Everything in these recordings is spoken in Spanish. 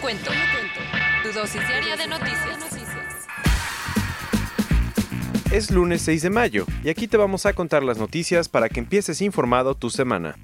Cuento. Tu dosis diaria de noticias. Es lunes 6 de mayo y aquí te vamos a contar las noticias para que empieces informado tu semana.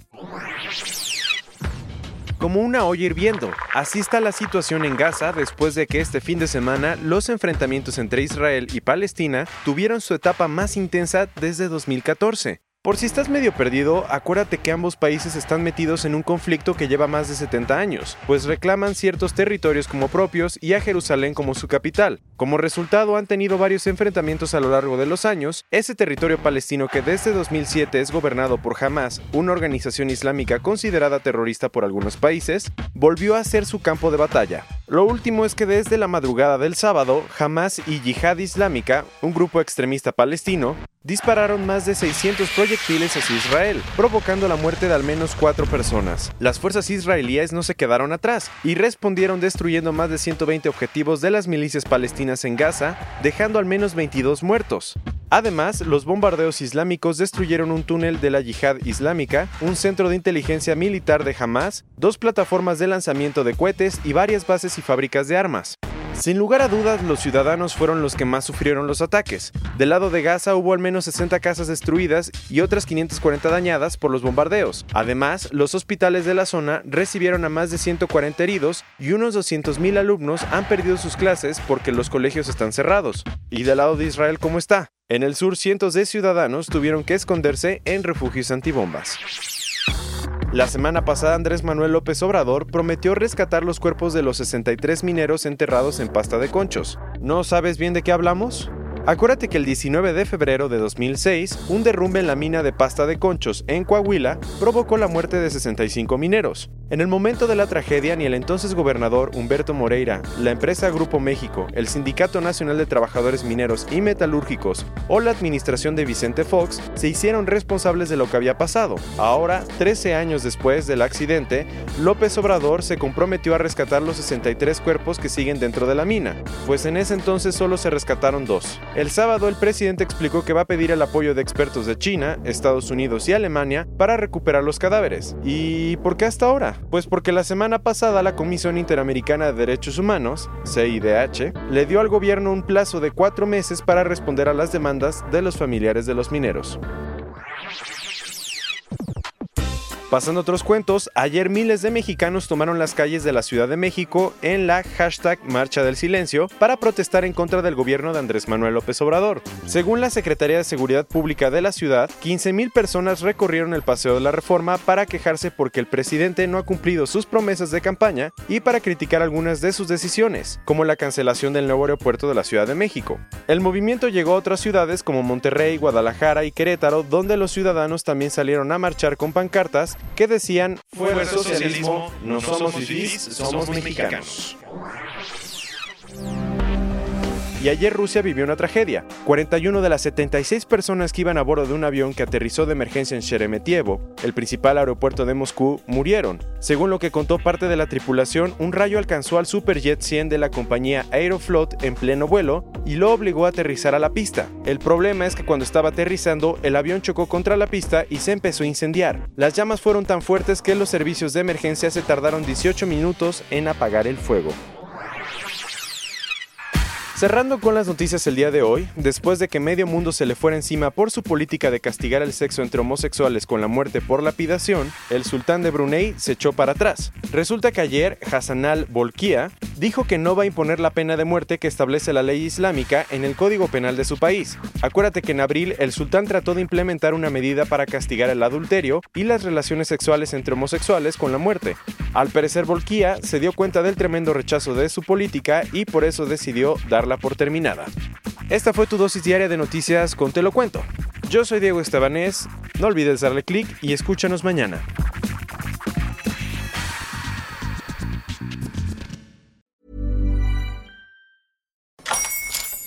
Como una olla hirviendo, así está la situación en Gaza después de que este fin de semana los enfrentamientos entre Israel y Palestina tuvieron su etapa más intensa desde 2014. Por si estás medio perdido, acuérdate que ambos países están metidos en un conflicto que lleva más de 70 años, pues reclaman ciertos territorios como propios y a Jerusalén como su capital. Como resultado han tenido varios enfrentamientos a lo largo de los años, ese territorio palestino que desde 2007 es gobernado por Hamas, una organización islámica considerada terrorista por algunos países, volvió a ser su campo de batalla. Lo último es que desde la madrugada del sábado, Hamas y Yihad Islámica, un grupo extremista palestino, dispararon más de 600 proyectiles hacia Israel, provocando la muerte de al menos cuatro personas. Las fuerzas israelíes no se quedaron atrás y respondieron destruyendo más de 120 objetivos de las milicias palestinas en Gaza, dejando al menos 22 muertos. Además, los bombardeos islámicos destruyeron un túnel de la yihad islámica, un centro de inteligencia militar de Hamas, dos plataformas de lanzamiento de cohetes y varias bases y fábricas de armas. Sin lugar a dudas, los ciudadanos fueron los que más sufrieron los ataques. Del lado de Gaza hubo al menos 60 casas destruidas y otras 540 dañadas por los bombardeos. Además, los hospitales de la zona recibieron a más de 140 heridos y unos 200.000 alumnos han perdido sus clases porque los colegios están cerrados. ¿Y del lado de Israel cómo está? En el sur, cientos de ciudadanos tuvieron que esconderse en refugios antibombas. La semana pasada Andrés Manuel López Obrador prometió rescatar los cuerpos de los 63 mineros enterrados en pasta de conchos. ¿No sabes bien de qué hablamos? Acuérdate que el 19 de febrero de 2006, un derrumbe en la mina de pasta de conchos en Coahuila provocó la muerte de 65 mineros. En el momento de la tragedia, ni el entonces gobernador Humberto Moreira, la empresa Grupo México, el Sindicato Nacional de Trabajadores Mineros y Metalúrgicos o la administración de Vicente Fox se hicieron responsables de lo que había pasado. Ahora, 13 años después del accidente, López Obrador se comprometió a rescatar los 63 cuerpos que siguen dentro de la mina, pues en ese entonces solo se rescataron dos. El sábado el presidente explicó que va a pedir el apoyo de expertos de China, Estados Unidos y Alemania para recuperar los cadáveres. ¿Y por qué hasta ahora? Pues porque la semana pasada la Comisión Interamericana de Derechos Humanos, CIDH, le dio al gobierno un plazo de cuatro meses para responder a las demandas de los familiares de los mineros. Pasando otros cuentos, ayer miles de mexicanos tomaron las calles de la Ciudad de México en la hashtag Marcha del Silencio para protestar en contra del gobierno de Andrés Manuel López Obrador. Según la Secretaría de Seguridad Pública de la ciudad, 15.000 personas recorrieron el Paseo de la Reforma para quejarse porque el presidente no ha cumplido sus promesas de campaña y para criticar algunas de sus decisiones, como la cancelación del nuevo aeropuerto de la Ciudad de México. El movimiento llegó a otras ciudades como Monterrey, Guadalajara y Querétaro, donde los ciudadanos también salieron a marchar con pancartas que decían, fuera el socialismo, no somos fifís, somos mexicanos. Y ayer Rusia vivió una tragedia. 41 de las 76 personas que iban a bordo de un avión que aterrizó de emergencia en Sheremetyevo, el principal aeropuerto de Moscú, murieron. Según lo que contó parte de la tripulación, un rayo alcanzó al Superjet 100 de la compañía Aeroflot en pleno vuelo y lo obligó a aterrizar a la pista. El problema es que cuando estaba aterrizando, el avión chocó contra la pista y se empezó a incendiar. Las llamas fueron tan fuertes que los servicios de emergencia se tardaron 18 minutos en apagar el fuego. Cerrando con las noticias el día de hoy, después de que medio mundo se le fuera encima por su política de castigar el sexo entre homosexuales con la muerte por lapidación, el sultán de Brunei se echó para atrás. Resulta que ayer Hassan al-Bolkiah dijo que no va a imponer la pena de muerte que establece la ley islámica en el Código Penal de su país. Acuérdate que en abril el sultán trató de implementar una medida para castigar el adulterio y las relaciones sexuales entre homosexuales con la muerte. Al parecer Bolkiah se dio cuenta del tremendo rechazo de su política y por eso decidió darla por terminada. Esta fue tu dosis diaria de noticias con Te lo cuento. Yo soy Diego Estebanés, no olvides darle clic y escúchanos mañana.